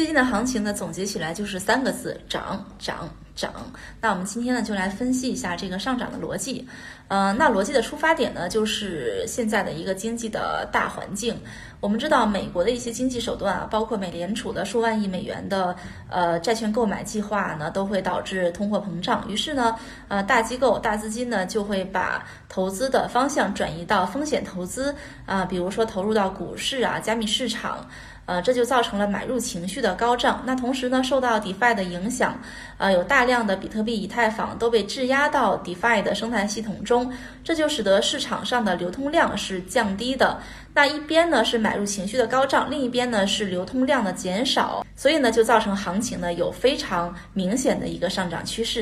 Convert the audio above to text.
最近的行情呢，总结起来就是三个字：涨涨涨。那我们今天呢，就来分析一下这个上涨的逻辑。呃，那逻辑的出发点呢，就是现在的一个经济的大环境。我们知道，美国的一些经济手段啊，包括美联储的数万亿美元的呃债券购买计划呢，都会导致通货膨胀。于是呢，呃，大机构、大资金呢，就会把投资的方向转移到风险投资啊，比如说投入到股市啊、加密市场。呃，这就造成了买入情绪的高涨。那同时呢，受到 DeFi 的影响，呃，有大量的比特币、以太坊都被质押到 DeFi 的生态系统中，这就使得市场上的流通量是降低的。那一边呢是买入情绪的高涨，另一边呢是流通量的减少，所以呢就造成行情呢有非常明显的一个上涨趋势。